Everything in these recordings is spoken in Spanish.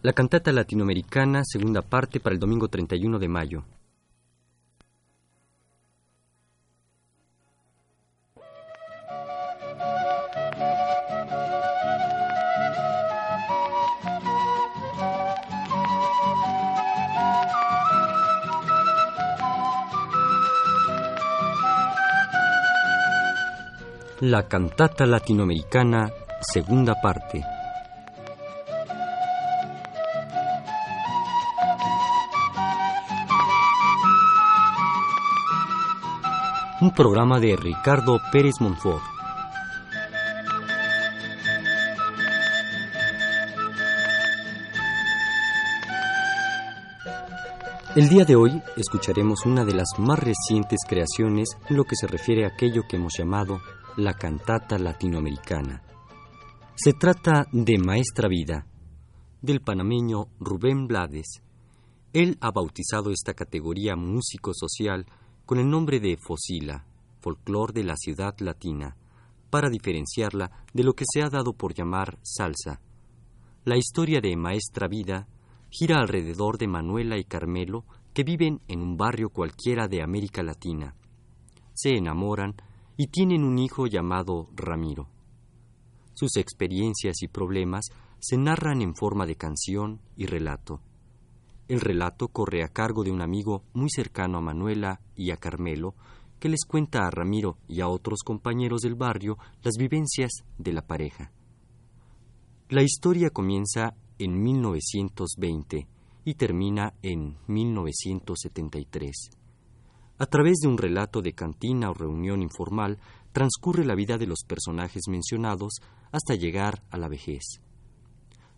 La cantata latinoamericana, segunda parte para el domingo 31 de mayo. La cantata latinoamericana, segunda parte. Un programa de Ricardo Pérez Monfort. El día de hoy escucharemos una de las más recientes creaciones en lo que se refiere a aquello que hemos llamado la cantata latinoamericana. Se trata de Maestra Vida, del panameño Rubén Blades. Él ha bautizado esta categoría músico-social con el nombre de Fosila, folclor de la ciudad latina, para diferenciarla de lo que se ha dado por llamar salsa. La historia de Maestra Vida gira alrededor de Manuela y Carmelo, que viven en un barrio cualquiera de América Latina. Se enamoran y tienen un hijo llamado Ramiro. Sus experiencias y problemas se narran en forma de canción y relato. El relato corre a cargo de un amigo muy cercano a Manuela y a Carmelo, que les cuenta a Ramiro y a otros compañeros del barrio las vivencias de la pareja. La historia comienza en 1920 y termina en 1973. A través de un relato de cantina o reunión informal, transcurre la vida de los personajes mencionados hasta llegar a la vejez.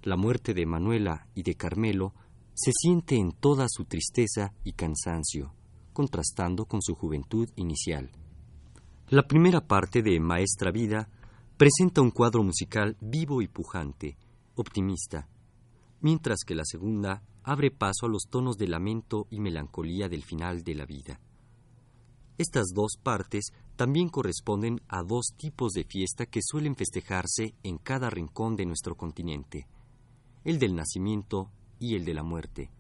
La muerte de Manuela y de Carmelo se siente en toda su tristeza y cansancio, contrastando con su juventud inicial. La primera parte de Maestra Vida presenta un cuadro musical vivo y pujante, optimista, mientras que la segunda abre paso a los tonos de lamento y melancolía del final de la vida. Estas dos partes también corresponden a dos tipos de fiesta que suelen festejarse en cada rincón de nuestro continente, el del nacimiento y el de la muerte.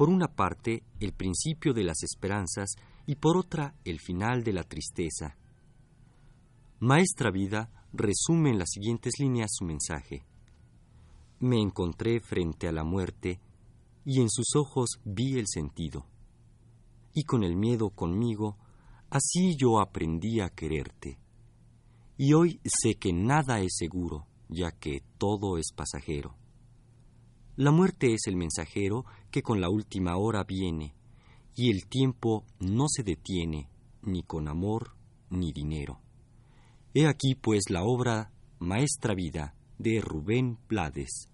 Por una parte, el principio de las esperanzas y por otra, el final de la tristeza. Maestra Vida resume en las siguientes líneas su mensaje. Me encontré frente a la muerte y en sus ojos vi el sentido y con el miedo conmigo, así yo aprendí a quererte. Y hoy sé que nada es seguro, ya que todo es pasajero. La muerte es el mensajero que con la última hora viene, y el tiempo no se detiene, ni con amor ni dinero. He aquí pues la obra Maestra Vida de Rubén Blades.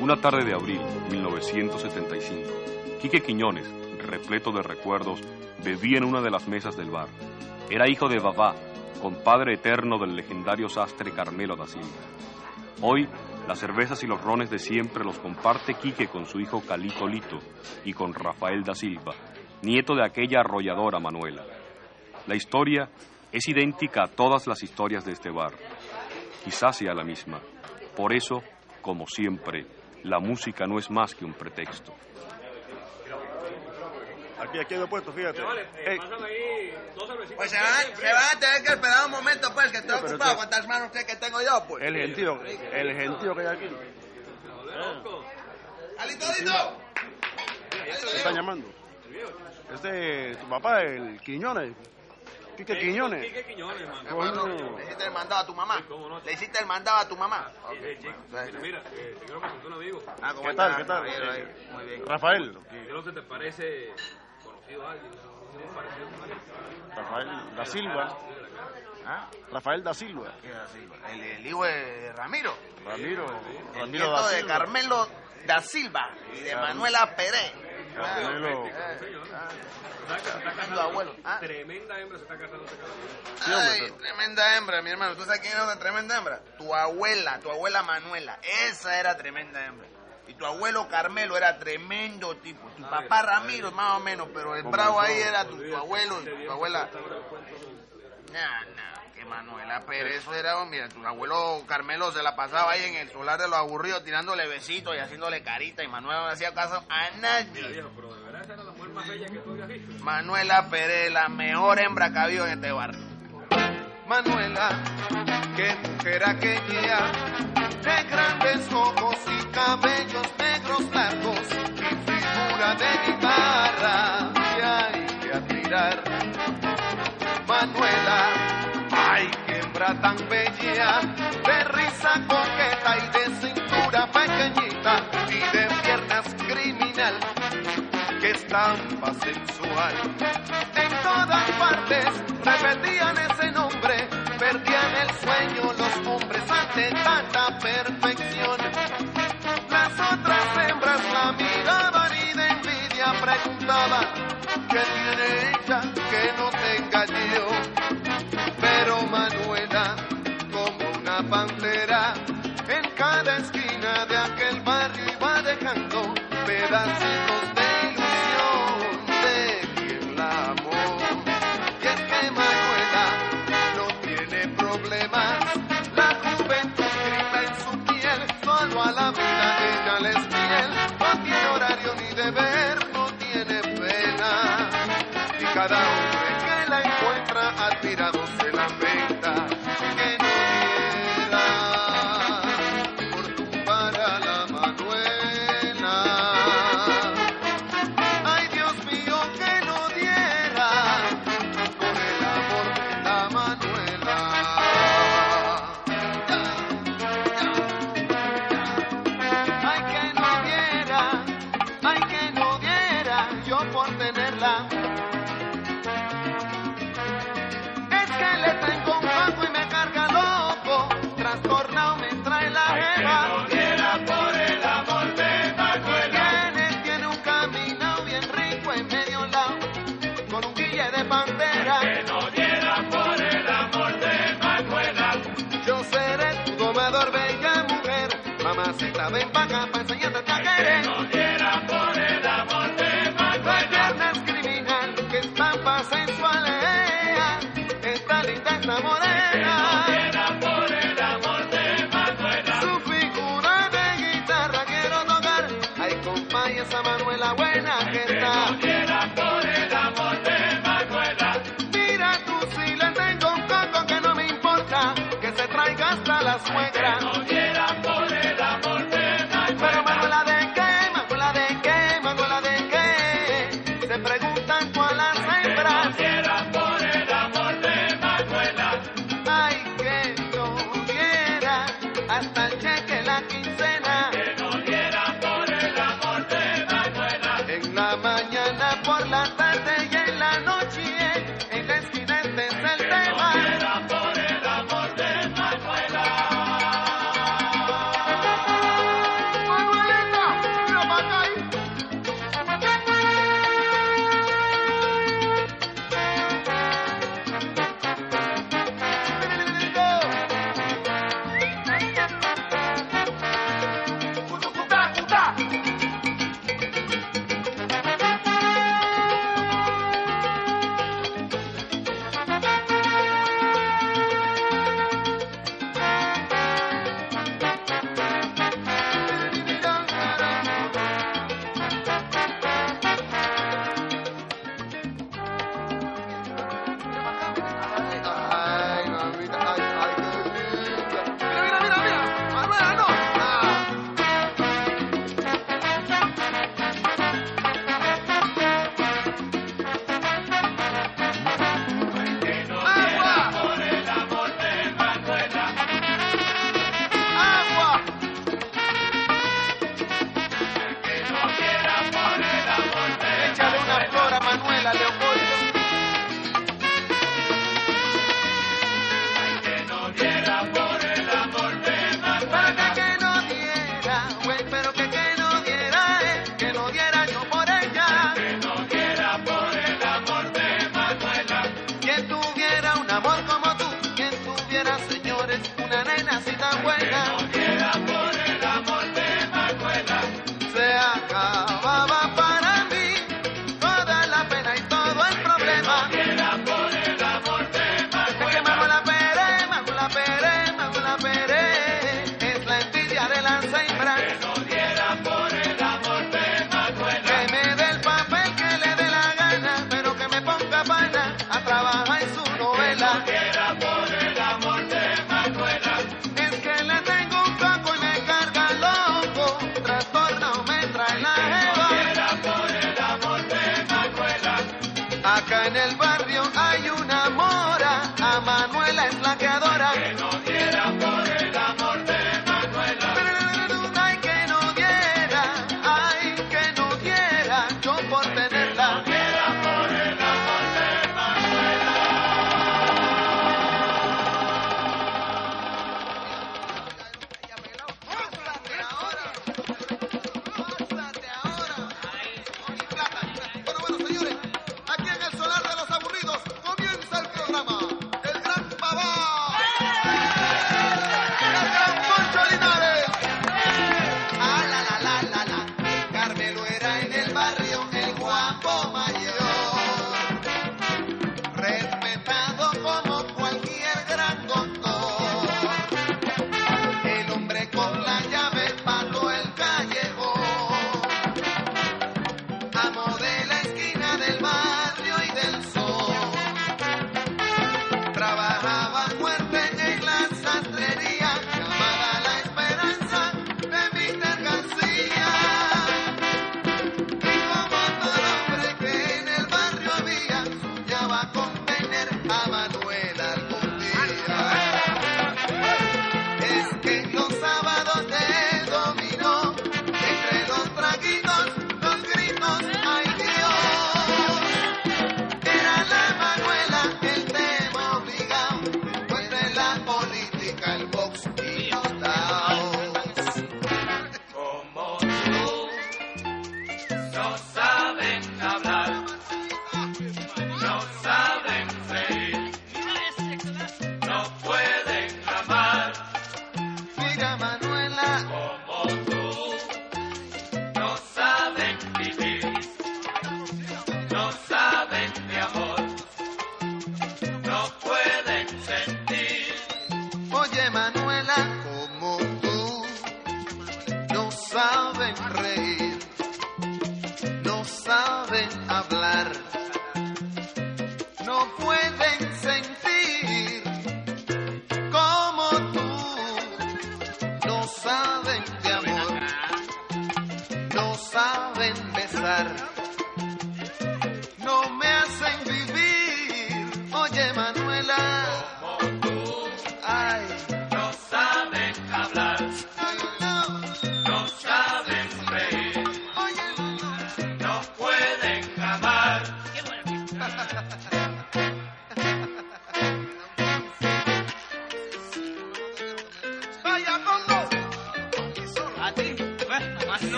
Una tarde de abril 1975, Quique Quiñones, repleto de recuerdos, bebía en una de las mesas del bar. Era hijo de Babá, compadre eterno del legendario sastre Carmelo da Silva. Hoy, las cervezas y los rones de siempre los comparte Quique con su hijo Calito Lito y con Rafael da Silva, nieto de aquella arrolladora Manuela. La historia es idéntica a todas las historias de este bar. Quizás sea la misma. Por eso, como siempre, la música no es más que un pretexto. Aquí, aquí hay puesto, fíjate. Vale, eh, ahí dos cervecitas. Pues se van, se van a tener que esperar un momento, pues, que estoy pero ocupado. tú- ¿Cuántas manos cree que tengo yo, pues? el gentío, el gentío que hay aquí. ¡Alito, alito! ¿Te están llamando? Este, tu papá, el Quiñones. Quique Quiñones. Quique Quiñones. ¿Le hiciste el mandado a tu mamá? cómo no. ¿Le hiciste el mandado a tu mamá? Eh, eh, chico, mira, mira, eh, te quiero presentar un amigo. Ah, ¿cómo ¿Qué tal? ¿Qué tal? Ahí. Muy bien. Rafael. Yo no sé, ¿te parece conocido a alguien? Rafael da Silva. ¿Ah? Rafael da Silva. ¿Qué era así? El, el hijo de Ramiro. Ramiro. El Ramiro nieto da de Silva. Carmelo da Silva y de Manuela Pérez. Carmelo. ¿Sabes que se está Tu casando? abuelo. ¿Ah? Tremenda hembra se está casando este Ay, tremenda hembra, mi hermano. ¿Tú sabes quién era una tremenda hembra? Tu abuela, tu abuela Manuela. Esa era tremenda hembra. Y tu abuelo Carmelo era tremendo tipo. Tu papá Ramiro, más o menos, pero el bravo ahí era tu, tu abuelo y tu abuela. Nah, nah, que Manuela Pérez, eso era, mira, tu abuelo Carmelo se la pasaba ahí en el solar de los aburridos tirándole besitos y haciéndole carita y Manuela no hacía caso a nadie. Viejo, pero de verdad esa era la mujer más bella que tú habías visto. Manuela Pérez, la mejor hembra que ha habido en este barrio. Manuela, qué mujer aquella, de grandes ojos y cabellos negros largos, y figura de guitarra que hay que admirar. Tan bella, de risa coqueta y de cintura pequeñita, y de piernas criminal que estampa sensual. En todas partes repetían ese nombre, perdían el sueño los hombres ante tanta perfección. Las otras hembras la miraban y de envidia preguntaban, ¿qué tiene ella cada hombre que la encuentra admirado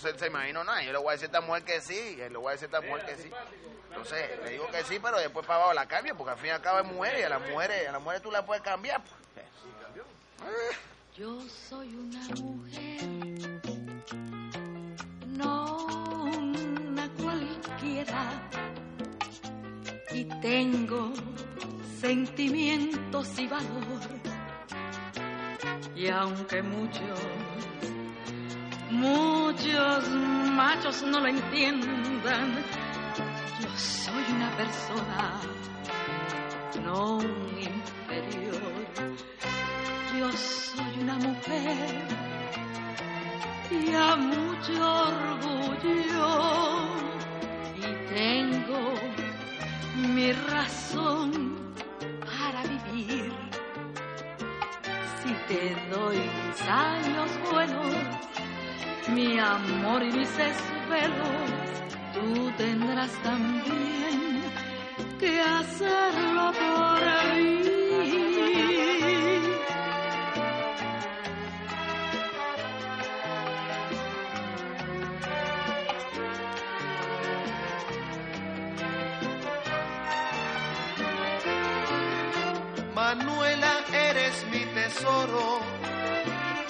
entonces él se imaginó nada. Yo le voy a decir a esta mujer que sí, y le voy a decir a esta mujer que sí. Entonces le digo que sí, pero después para abajo la cambia, porque al fin y al cabo es mujer y a las mujeres, a las mujeres tú la puedes cambiar. pues. Yo soy una mujer, no una cualquiera, y tengo sentimientos y valor. Y aunque muchos, muchos machos no lo entiendan, yo soy una persona, no un inferior. Yo soy una mujer y a mucho orgullo y tengo mi razón para vivir. Si te doy mis años buenos, mi amor y mis esfuerzos, tú tendrás también que hacerlo por mí. Manuela, eres mi tesoro,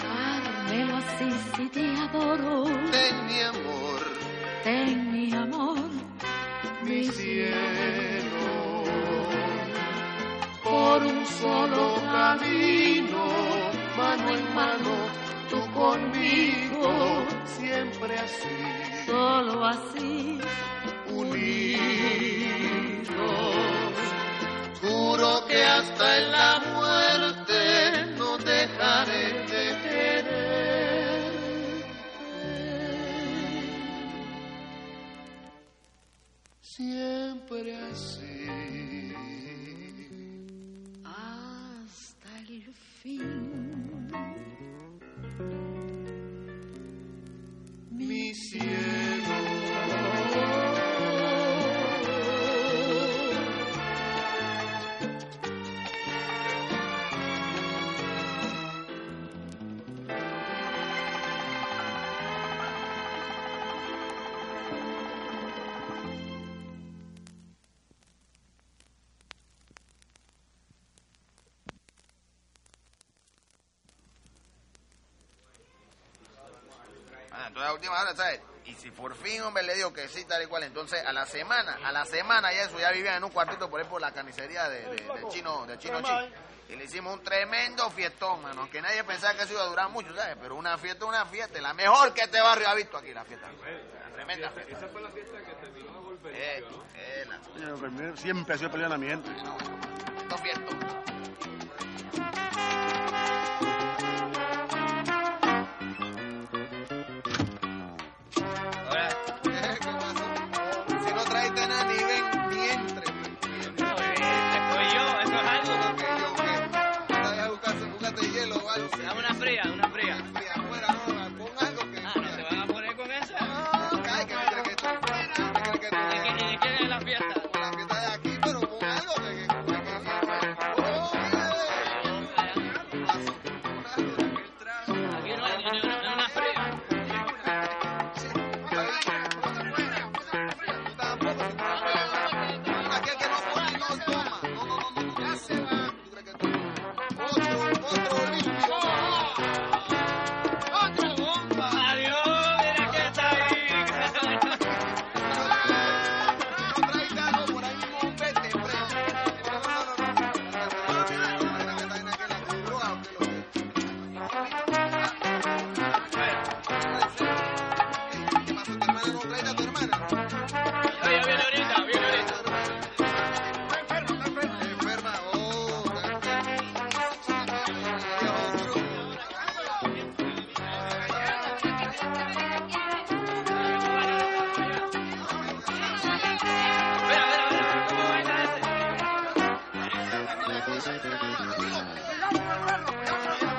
Carmelo, así sí adoro. ten mi amor, Ten mi amor, mi cielo. Por un solo camino, mano en mano, tú conmigo, siempre así, solo así. unidos. Juro que hasta en la Ah, entonces a última hora, ¿sabes? Y si por fin, hombre, le digo que sí, tal y cual, entonces a la semana, a la semana ya eso, ya vivían en un cuartito por ahí por la carnicería de, de- del chino, del chino chi. Y le hicimos un tremendo fiestón, mano, que nadie pensaba que eso iba a durar mucho, ¿sabes? Pero una fiesta, una fiesta, la mejor que este barrio ha visto aquí, la fiesta. La tremenda fiesta. Esa fue la fiesta que terminó a golpe. Eh, eh, la- Siempre ha sido peleando a mi gente. Esto fiestón. Eh, Vamos a cerrarlo, voy a cerrarlo.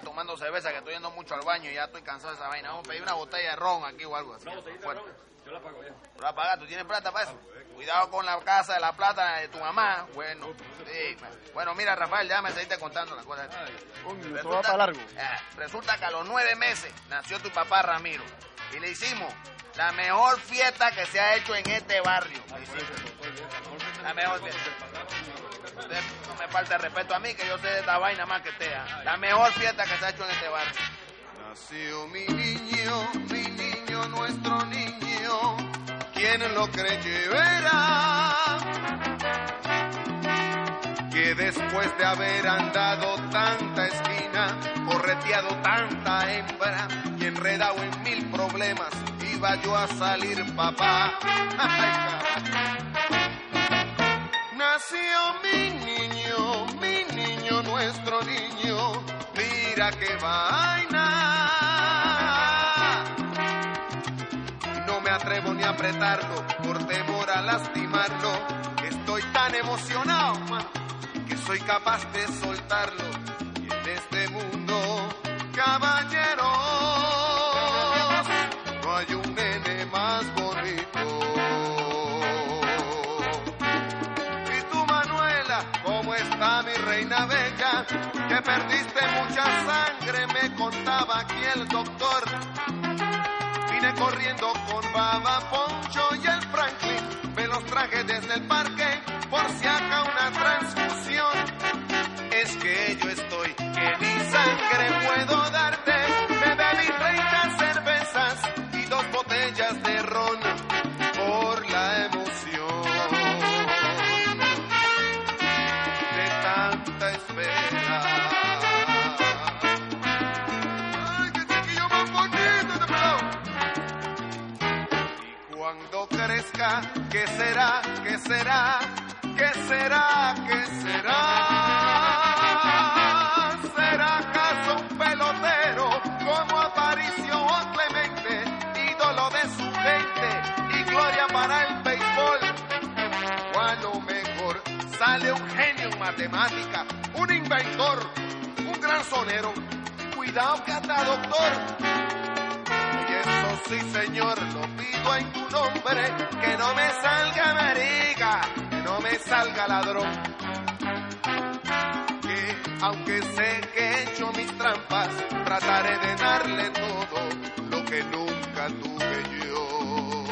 Tomando cerveza, que estoy yendo mucho al baño y ya estoy cansado de esa vaina. Vamos a pedir una botella de ron aquí o algo así. Fuerte. Yo la pago ya. ¿Tú la pagas? ¿Tú tienes plata para eso? Cuidado con la casa de la plata de tu mamá. Bueno, sí. Bueno, mira, Rafael, ya me seguiste contando las cosas. Esto va para largo. Ah, resulta que a los nueve meses nació tu papá Ramiro. Y le hicimos la mejor fiesta que se ha hecho en este barrio. Le hicimos. La mejor fiesta. No me falta respeto a mí, que yo sé de esta vaina más que. ¿ah? La mejor fiesta que se ha hecho en este barrio. Nació mi niño, mi niño, nuestro niño, quien lo cree verá que después de haber andado tanta esquina, correteado tanta hembra y enredado en mil problemas, iba yo a salir papá. Nació mi niño, mi niño, nuestro niño, mira qué vaina. No me atrevo ni a apretarlo por temor a lastimarlo. Estoy tan emocionado, que soy capaz de soltarlo. Y en este mundo, caballeros, Que perdiste mucha sangre, me contaba aquí el doctor. Vine corriendo con Baba Poncho y el Franklin. Me los traje desde el parque por si acá una transfusión. Es que yo estoy que ni sangre puedo darte. ¿Qué será? ¿Qué será? ¿Qué será? ¿Qué será? ¿Será acaso un pelotero como Aparicio o Clemente, ídolo de su gente y gloria para el béisbol? O mejor sale un genio en matemática, un inventor, un gran sonero. Cuidado que hasta doctor. Sí, señor, lo pido en tu nombre, que no me salga marica, que no me salga ladrón. Que aunque sé que he hecho mis trampas, trataré de darle todo lo que nunca tuve yo.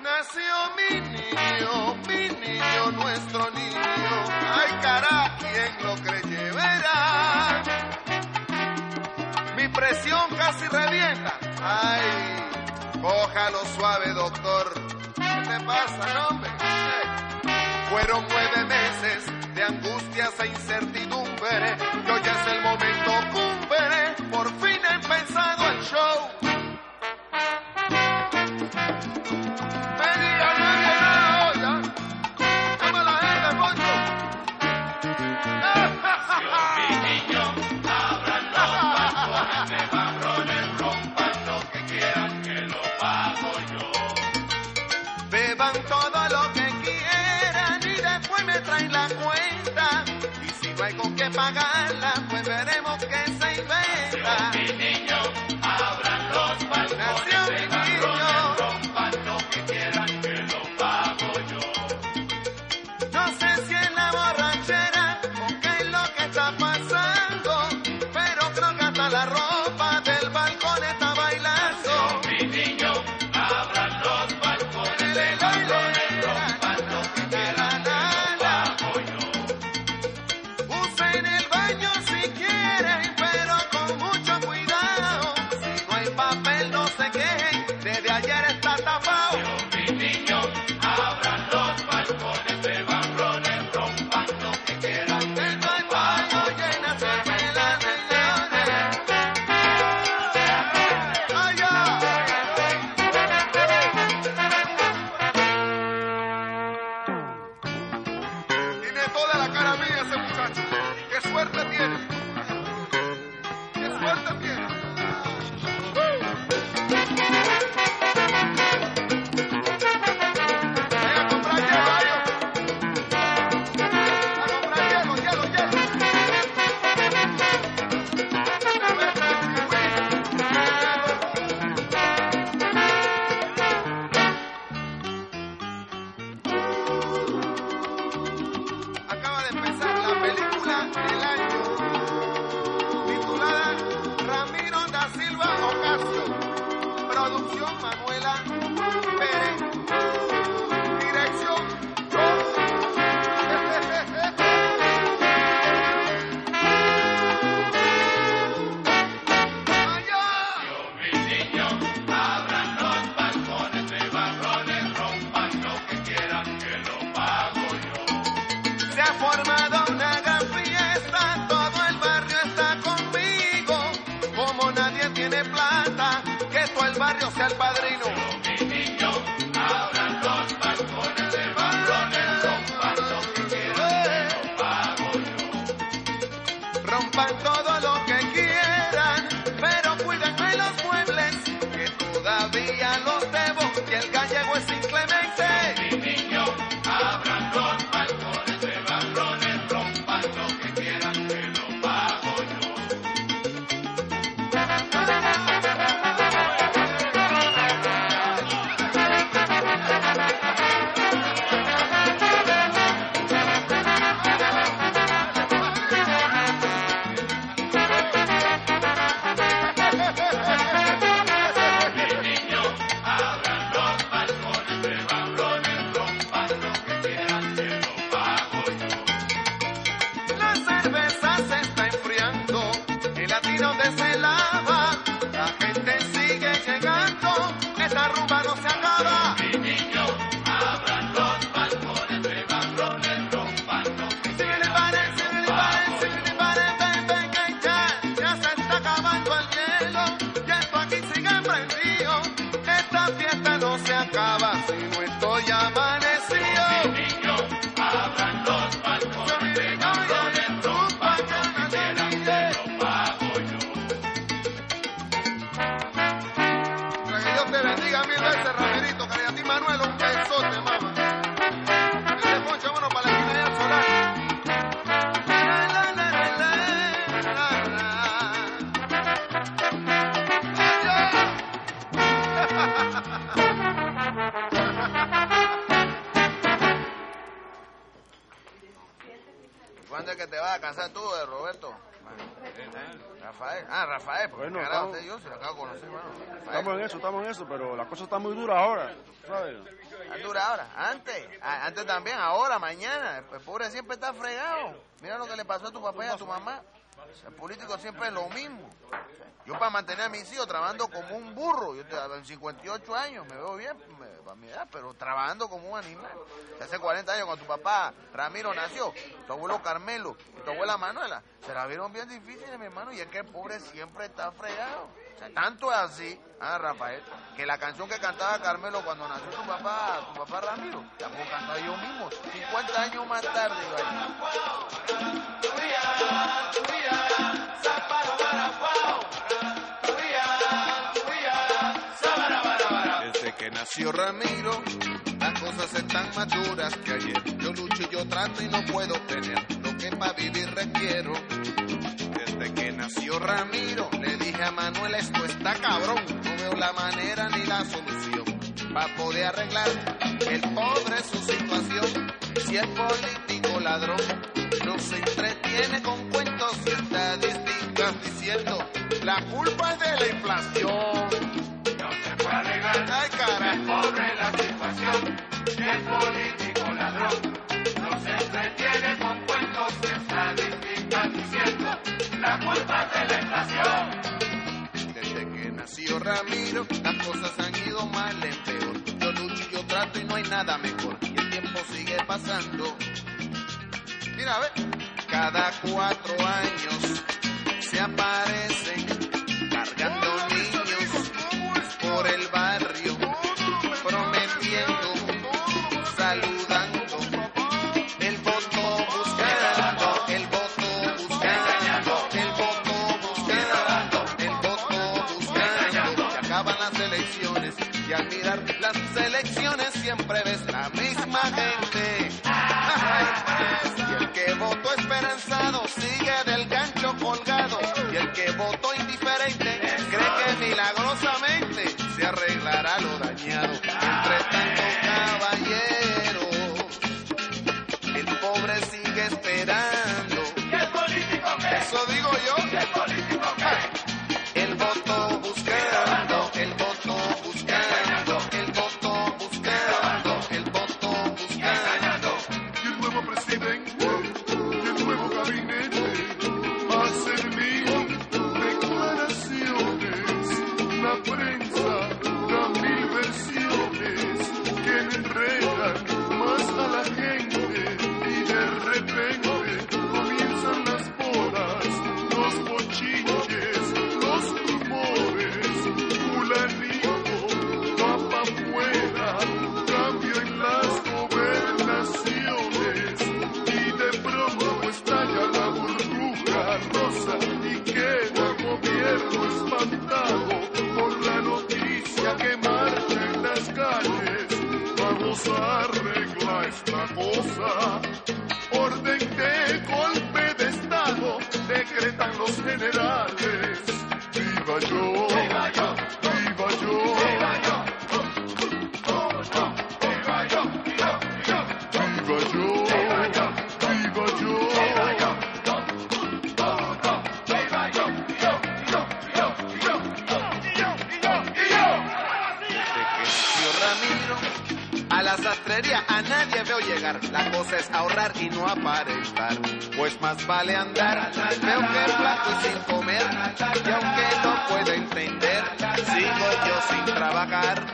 Nació mi niño, mi niño, nuestro niño. Ay, cara, quien lo creye presión casi revienta. Ay, cójalo suave, doctor. ¿Qué te pasa, hombre? Fueron nueve meses de angustias e incertidumbre. Y hoy es el momento pagarla, pues producción Manuela Pérez, yo, lo acabo de conocer, bueno. Estamos en eso, estamos en eso, pero la cosa está muy dura ahora, ¿sabes? ¿Es dura ahora? Antes, antes también, ahora, mañana. El pobre siempre está fregado. Mira lo que le pasó a tu papá y a tu mamá. El político siempre es lo mismo. Yo para mantener a mis hijos trabajando como un burro, yo te- en 58 años, me veo bien para mi edad, pero trabajando como un animal. Hace 40 años cuando tu papá Ramiro nació, tu abuelo Carmelo tu abuela Manuela, se la vieron bien difíciles, mi hermano, y es que el pobre siempre está fregado. O sea, tanto es así, ah, Rafael, que la canción que cantaba Carmelo cuando nació tu papá, tu papá Ramiro, la puedo cantar yo mismo, 50 años más tarde. vaya. Desde que nació Ramiro, las cosas están más duras que ayer. Yo lucho y yo trato y no puedo tener lo que para vivir requiero. Desde que nació Ramiro, le dije a Manuel, esto está cabrón. No veo la manera ni la solución para poder arreglar el pobre su situación. Si el político ladrón no se entretiene con cuentos y estadísticas diciendo la culpa es de la inflación. Ay, cara. El pobre la situación, el político Las cosas han ido mal en peor. Yo lucho y yo trato y no hay nada mejor. Y el tiempo sigue pasando. Mira, a ver, cada cuatro años se aparecen Orden de golpe de Estado decretan los generales. Viva yo. A nadie veo llegar. La cosa es ahorrar y no aparentar. Pues más vale andar, veo que plato y sin comer. Y aunque no puedo entender, sigo yo sin trabajar.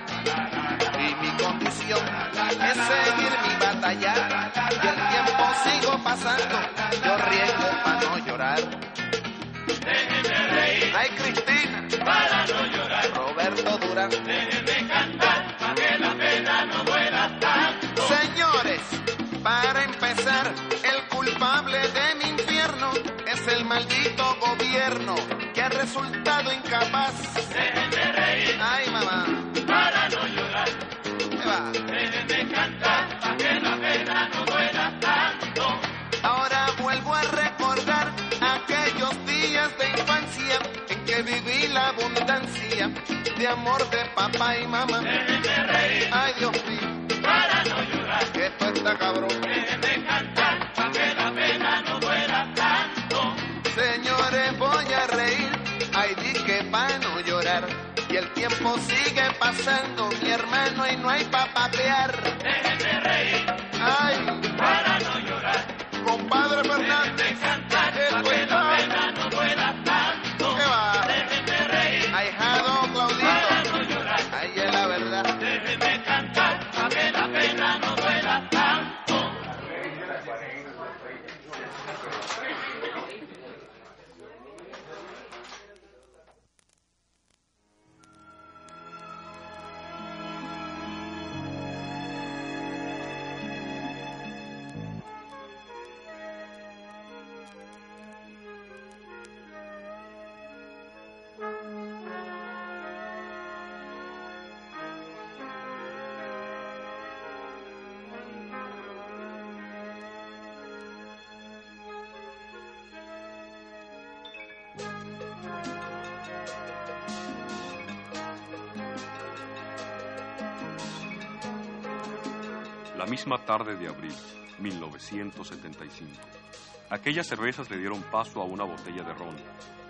Y mi condición es seguir mi batalla. Y el tiempo sigo pasando, yo riego para no llorar. Ay, Cristina, para no llorar. Roberto Durán, cantar, maldito gobierno que ha resultado incapaz. Déjenme reír. Ay, mamá. Para no llorar. ¿Qué va? Cantar, para que la pena no duela tanto. Ahora vuelvo a recordar aquellos días de infancia en que viví la abundancia de amor de papá y mamá. Ay, Dios mío. Para no llorar. Que esto está cabrón. El tiempo sigue pasando, mi hermano, y no hay pa' papear. Misma tarde de abril, 1975. Aquellas cervezas le dieron paso a una botella de ron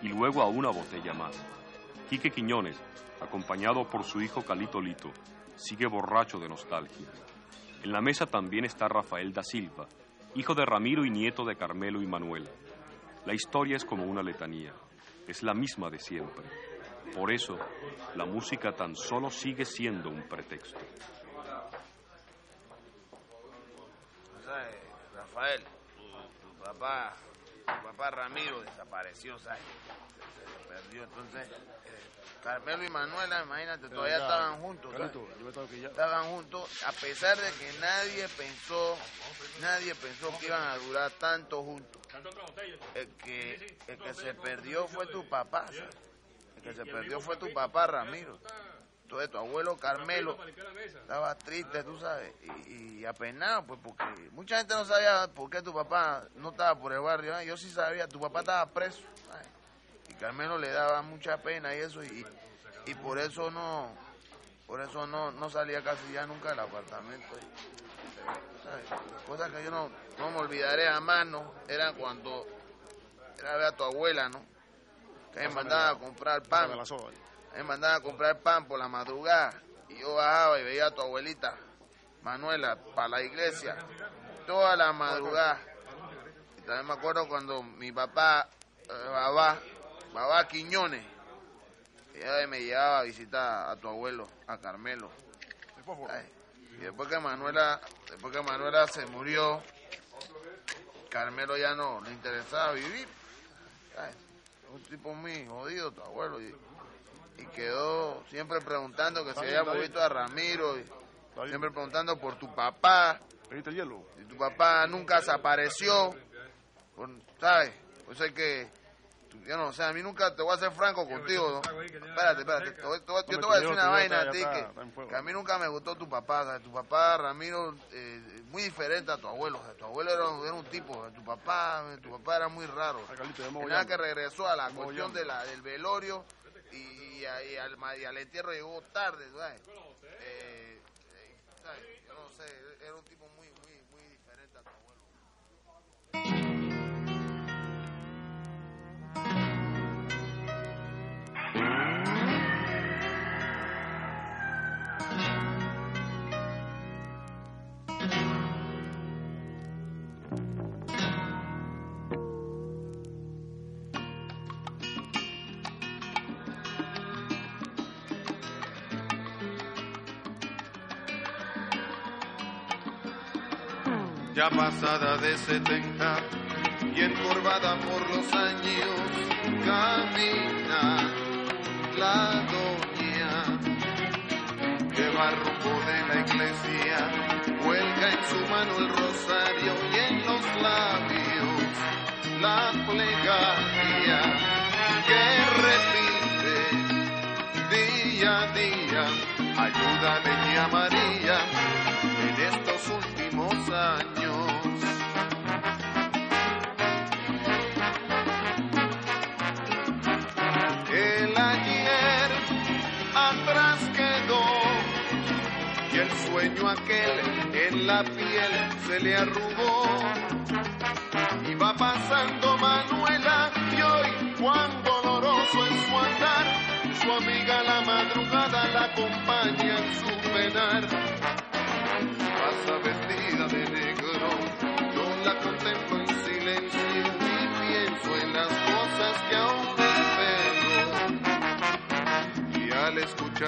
y luego a una botella más. Quique Quiñones, acompañado por su hijo Calito Lito, sigue borracho de nostalgia. En la mesa también está Rafael da Silva, hijo de Ramiro y nieto de Carmelo y Manuela. La historia es como una letanía, es la misma de siempre. Por eso, la música tan solo sigue siendo un pretexto. ¿Sabes, Rafael? Tu, tu papá, tu papá Ramiro desapareció, ¿sabes? Se, se perdió. Entonces, eh, Carmelo y Manuela, imagínate, todavía ya, estaban juntos. Carlito, yo. Estaban juntos, a pesar de que nadie pensó, nadie pensó que iban a durar tanto juntos. El que, el que se perdió fue tu papá, ¿sabes? El que se perdió fue tu papá Ramiro. Entonces tu abuelo Carmelo estaba triste, tú sabes, y, y apenado, pues porque mucha gente no sabía por qué tu papá no estaba por el barrio. ¿eh? Yo sí sabía, tu papá estaba preso. ¿sabes? Y Carmelo le daba mucha pena y eso, y, y por eso no, por eso no, no salía casi ya nunca del apartamento. ¿sabes? Cosas que yo no, no me olvidaré jamás, ¿no? Era cuando era ver a tu abuela, ¿no? Que me mandaba a comprar pan. Pásame la soga. Me mandaba a comprar pan por la madrugada y yo bajaba y veía a tu abuelita, Manuela, para la iglesia, toda la madrugada. Y también me acuerdo cuando mi papá, eh, Babá, Babá Quiñones, ella me llevaba a visitar a tu abuelo, a Carmelo. Y después que Manuela, después que Manuela se murió, Carmelo ya no le interesaba vivir. Ay, un tipo muy jodido tu abuelo y quedó siempre preguntando que está bien. visto a Ramiro y siempre preguntando por tu papá ¿Pediste hielo? y tu papá nunca se apareció por- ¿sabes? Pues es que yo no sé, a mí nunca te voy a ser franco contigo, ¿no? Espérate, espérate, te voy- te voy- yo te voy a decir una vaina a ti que, a mí nunca me gustó tu papá, ¿sabes? Tu papá, Ramiro, eh, muy diferente a tu abuelo, o sea, tu abuelo era, era un tipo, o sea, tu papá, tu papá era muy raro. Nada que regresó a la cuestión de la, del velorio y, y, y al, y al entierro llegó tarde, ¿sabes? Eh, eh, ¿sabes? Ya pasada de 70 y encorvada por los años, camina la doña. Que va rumbo de la iglesia, cuelga en su mano el rosario y en los labios la plegaria que repite día a día, ayúdame niña María sueño aquel en la piel se le arrugó. Va pasando Manuela y hoy cuán doloroso es su andar, su amiga la madrugada la acompaña en su penar pasa vestida de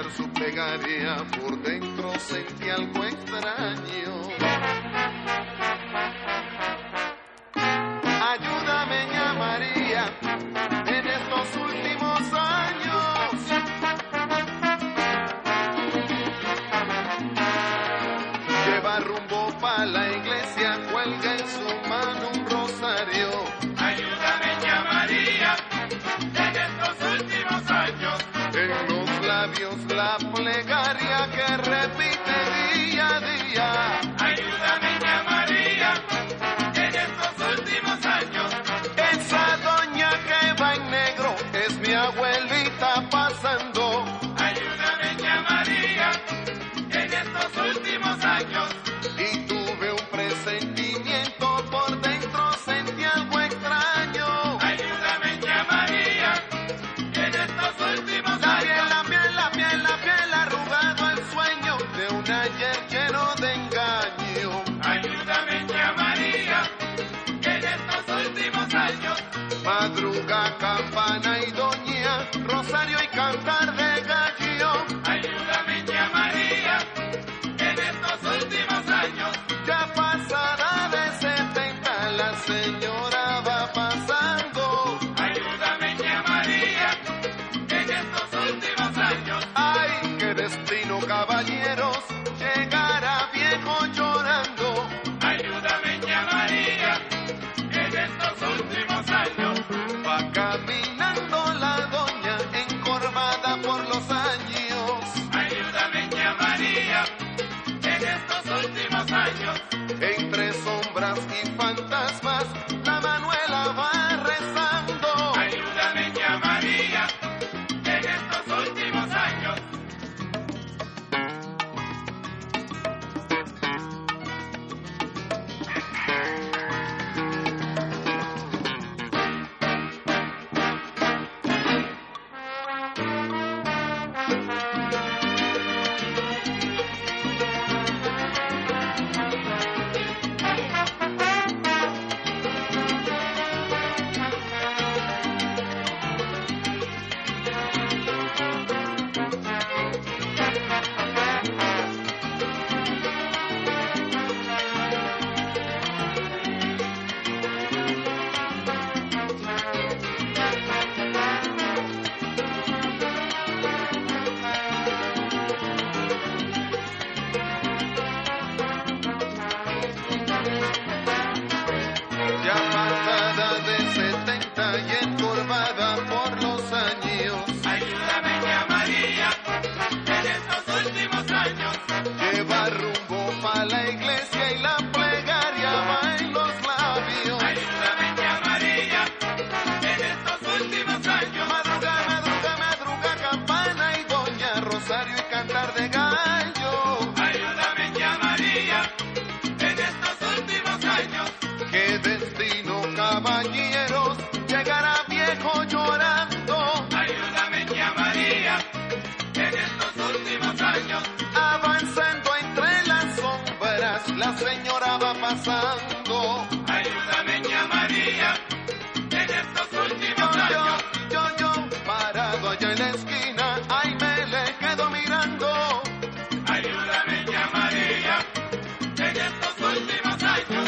su plegaria por dentro sentí algo extraño. Ayúdame, ña María, en que pasando. Ayúdame, ña María, en estos últimos Yo, años. yo, yo, parado allá en la esquina, ay me le quedo mirando. Ayúdame, ña María, en estos últimos años.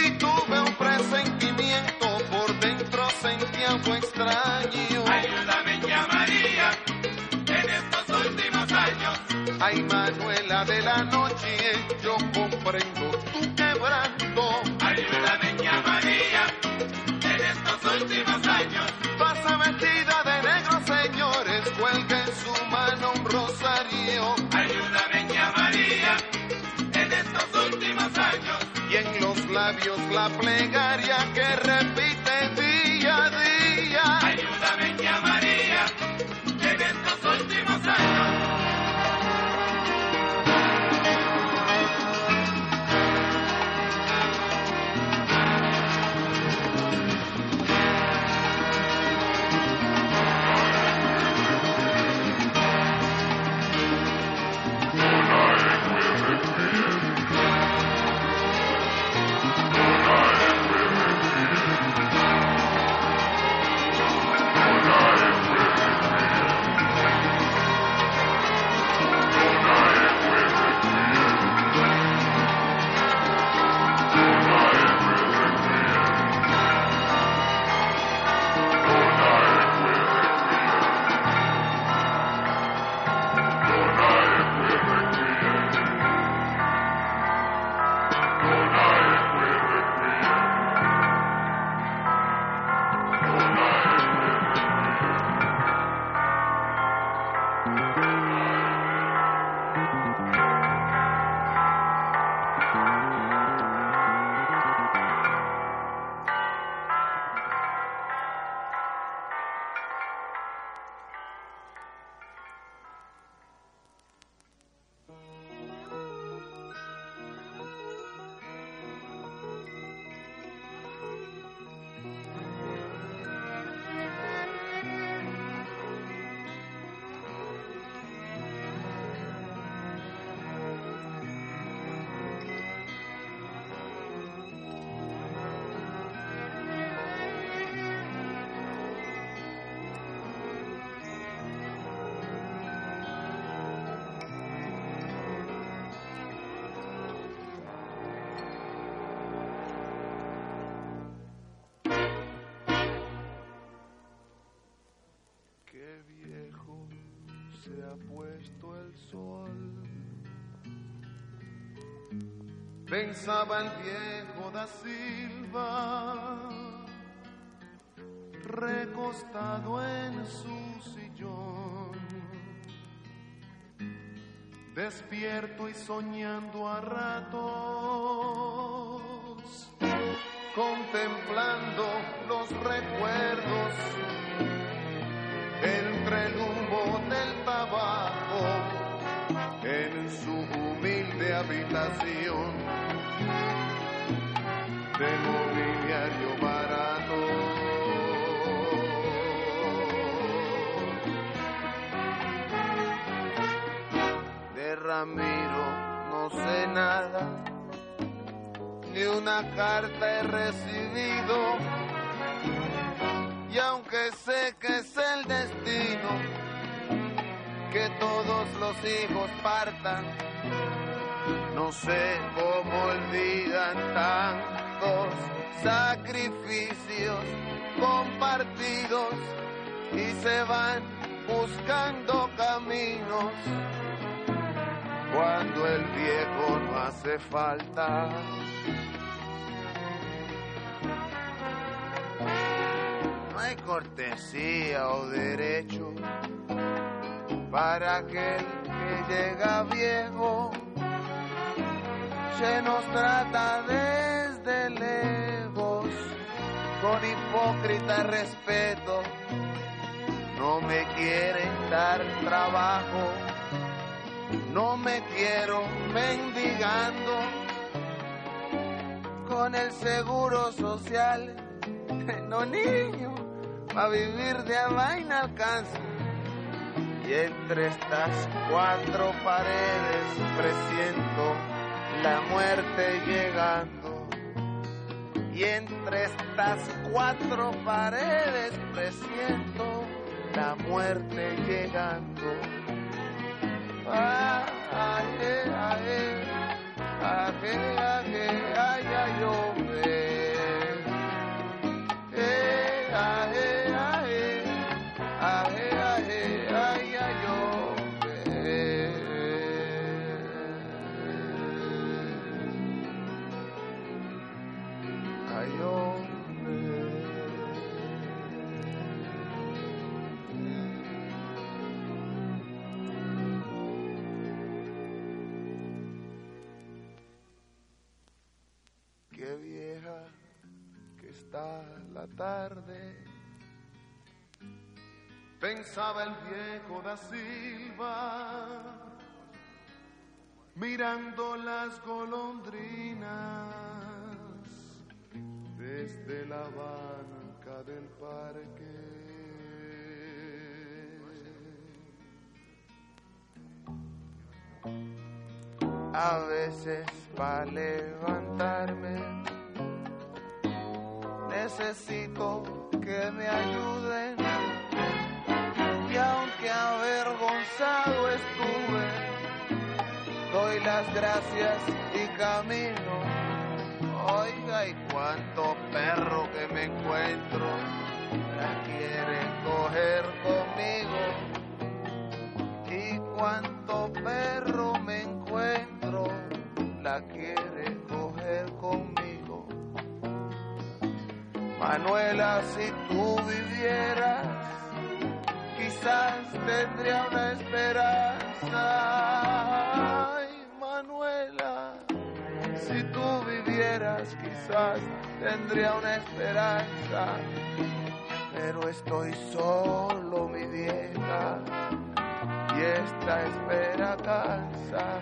Y tuve un presentimiento, por dentro sentía algo extraño. Ayúdame, ña María, en estos últimos años. Ay Manuela de la noche, yo la plegaria que repite sol. Pensaba el viejo da Silva, recostado en su sillón, despierto y soñando a ratos, contemplando de mobiliario barato. De Ramiro no sé nada, ni una carta he recibido y aunque sé que es el destino que todos los hijos partan, no sé cómo olvidan tantos sacrificios compartidos y se van buscando caminos cuando el viejo no hace falta. No hay cortesía o derecho para aquel que llega viejo. Se nos trata desde lejos, con hipócrita respeto. No me quieren dar trabajo, no me quiero mendigando. Con el seguro social, no niño, a vivir de a vaina alcanza. Y entre estas cuatro paredes presiento la muerte llegando. Y entre estas cuatro paredes presiento la muerte llegando. Ah, Pensaba el viejo da Silva, mirando las golondrinas desde la banca del parque. A veces para levantarme necesito que me ayuden avergonzado estuve. Doy las gracias y camino. Oiga y cuánto perro que me encuentro. La quiere coger conmigo. Y cuánto perro me encuentro. La quiere coger conmigo. Manuela, si tú vivieras, quizás tendría una esperanza. Ay, Manuela, si tú vivieras, quizás tendría una esperanza. Pero estoy solo, mi vieja, y esta espera cansa.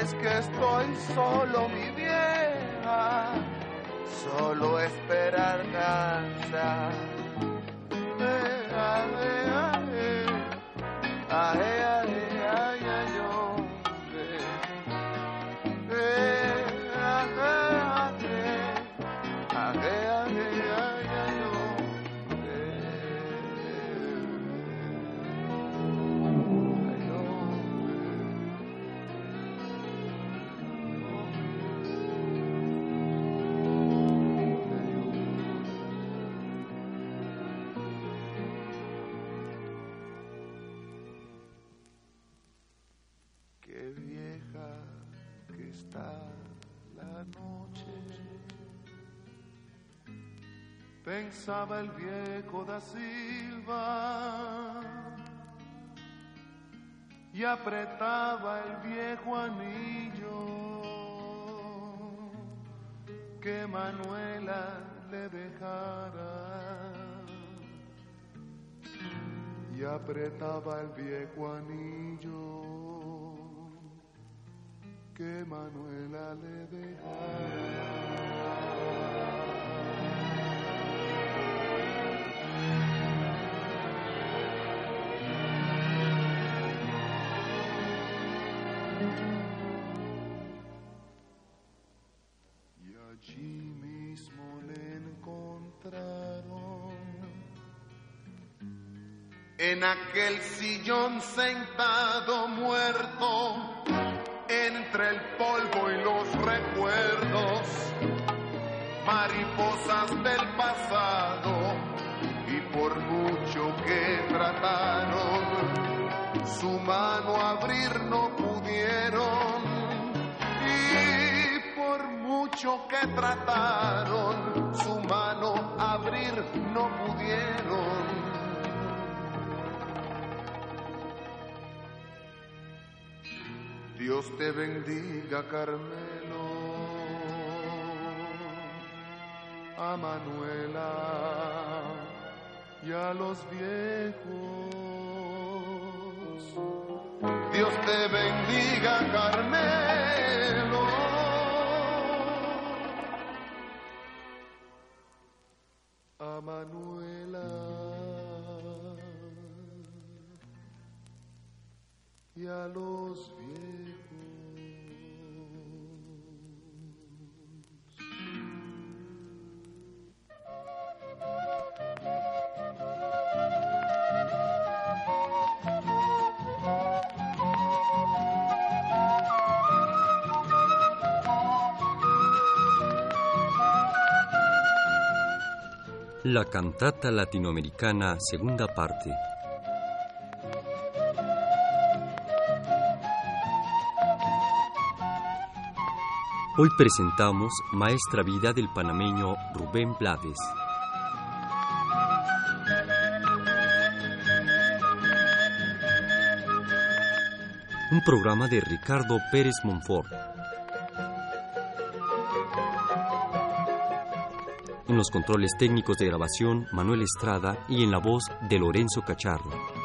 Es que estoy solo, mi vieja, solo esperar cansa. Eh, ah, eh, ah, Pensaba el viejo da Silva y apretaba el viejo anillo que Manuela le dejara y apretaba el viejo anillo que Manuela le dejara. En aquel sillón sentado muerto entre el polvo y los recuerdos, mariposas del pasado y por mucho que trataron, su mano abrir no pudieron y por mucho que trataron, su mano abrir no pudieron. Dios te bendiga, Carmelo, a Manuela y a los viejos. Dios te bendiga, Carmelo. A Manuela y a los La cantata latinoamericana, segunda parte. Hoy presentamos Maestra Vida del panameño Rubén Blades. Un programa de Ricardo Pérez Monfort. En los controles técnicos de grabación, Manuel Estrada y en la voz de Lorenzo Cacharro.